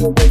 We'll be.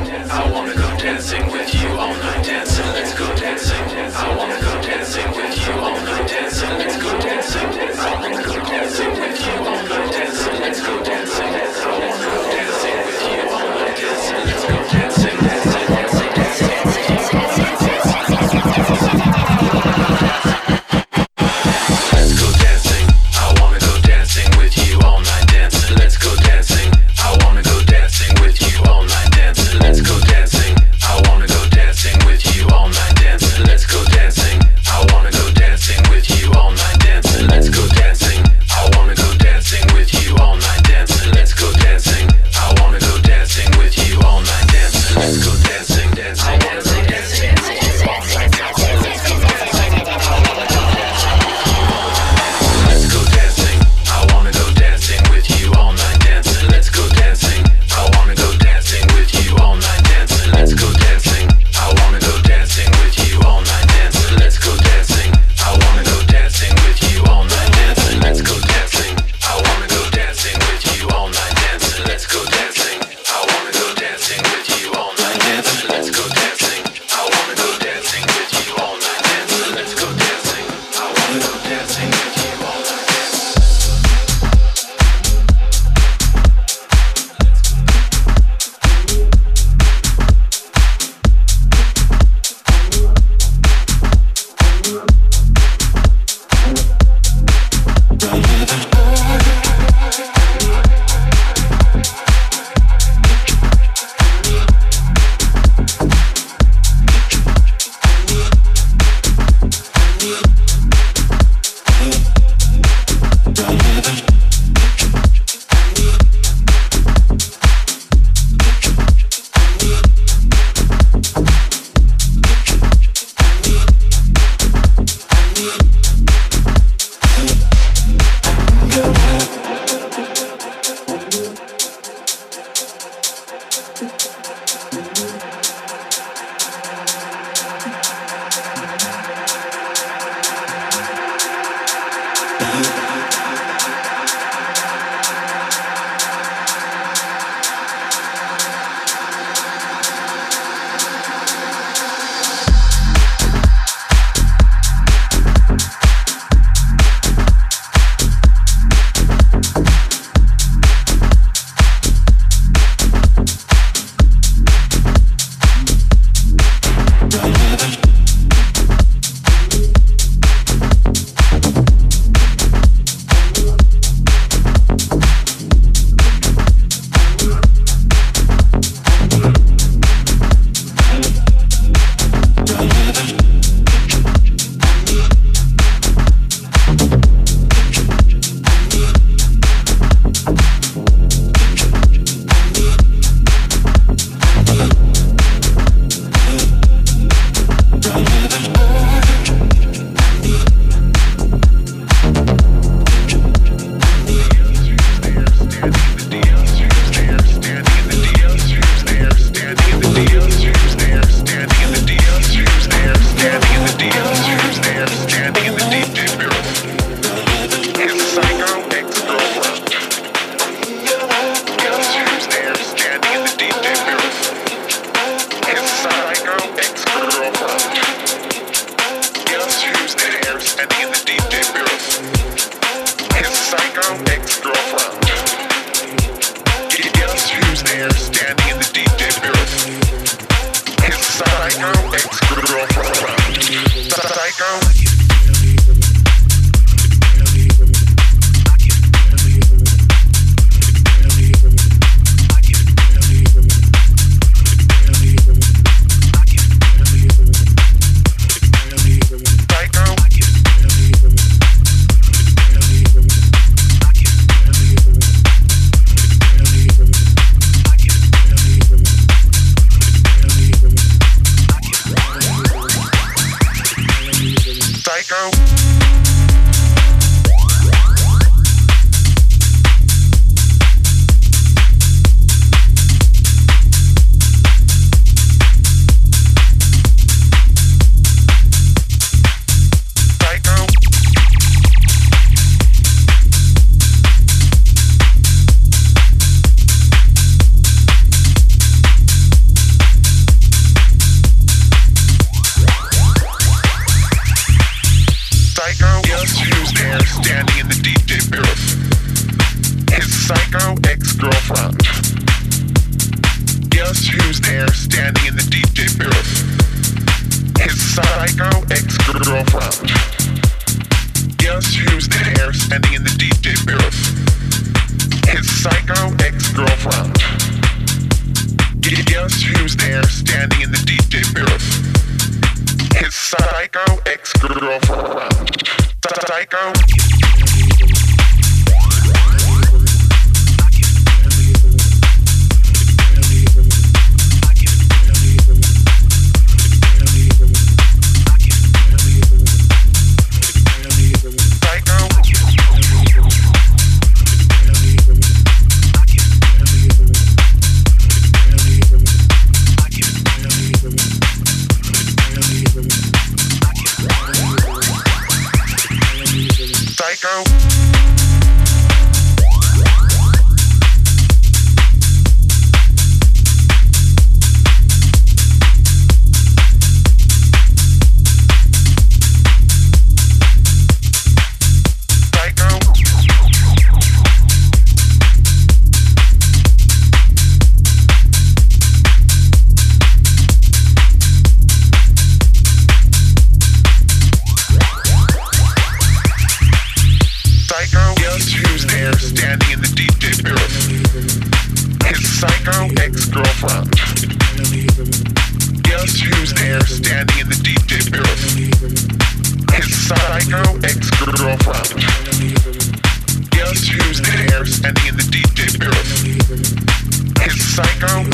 psycho ex-girlfriend. Guess who's there standing in the DJ booth? His psycho ex-girlfriend. Guess who's there standing in the DJ booth? His psycho ex-girlfriend. Guess who's there standing in the DJ booth? His psycho ex-girlfriend. Psycho. psycho.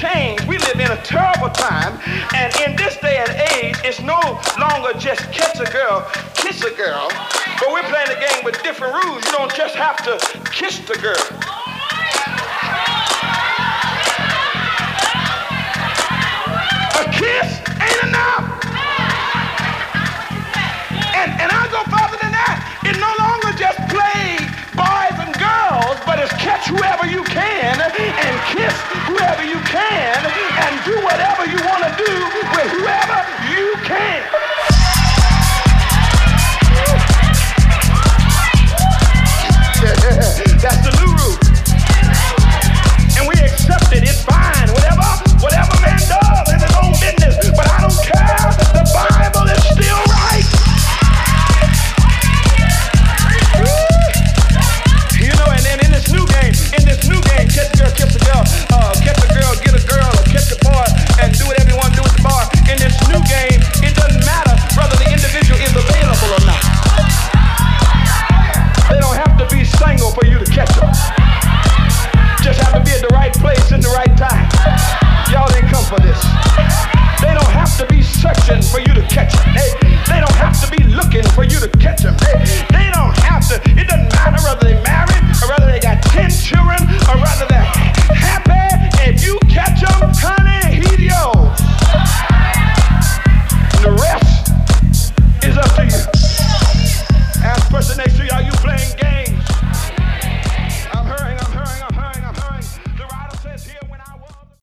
change. We live in a terrible time, and in this day and age, it's no longer just catch a girl, kiss a girl, but we're playing the game with different rules. You don't just have to kiss the girl. Whoever you can and kiss whoever you can and do whatever you want to do with whoever you can. That's the new rule. And we accept it. It's fine. Whatever, whatever man does in his own business. But I don't care. The Bible in this new game, catch a girl, kiss a girl, uh, catch a girl, get a girl, or catch a boy, and do want to do with the boy. In this new game, it doesn't matter whether the individual is available or not. They don't have to be single for you to catch them. Just have to be at the right place in the right time. Y'all didn't come for this. They don't have to be searching for you to catch. They, they don't have to be looking for you to catch them. They, they don't have to. It doesn't matter whether they're married or whether they 10 children happy. If you catch them, honey, he's yours. The rest is up to you.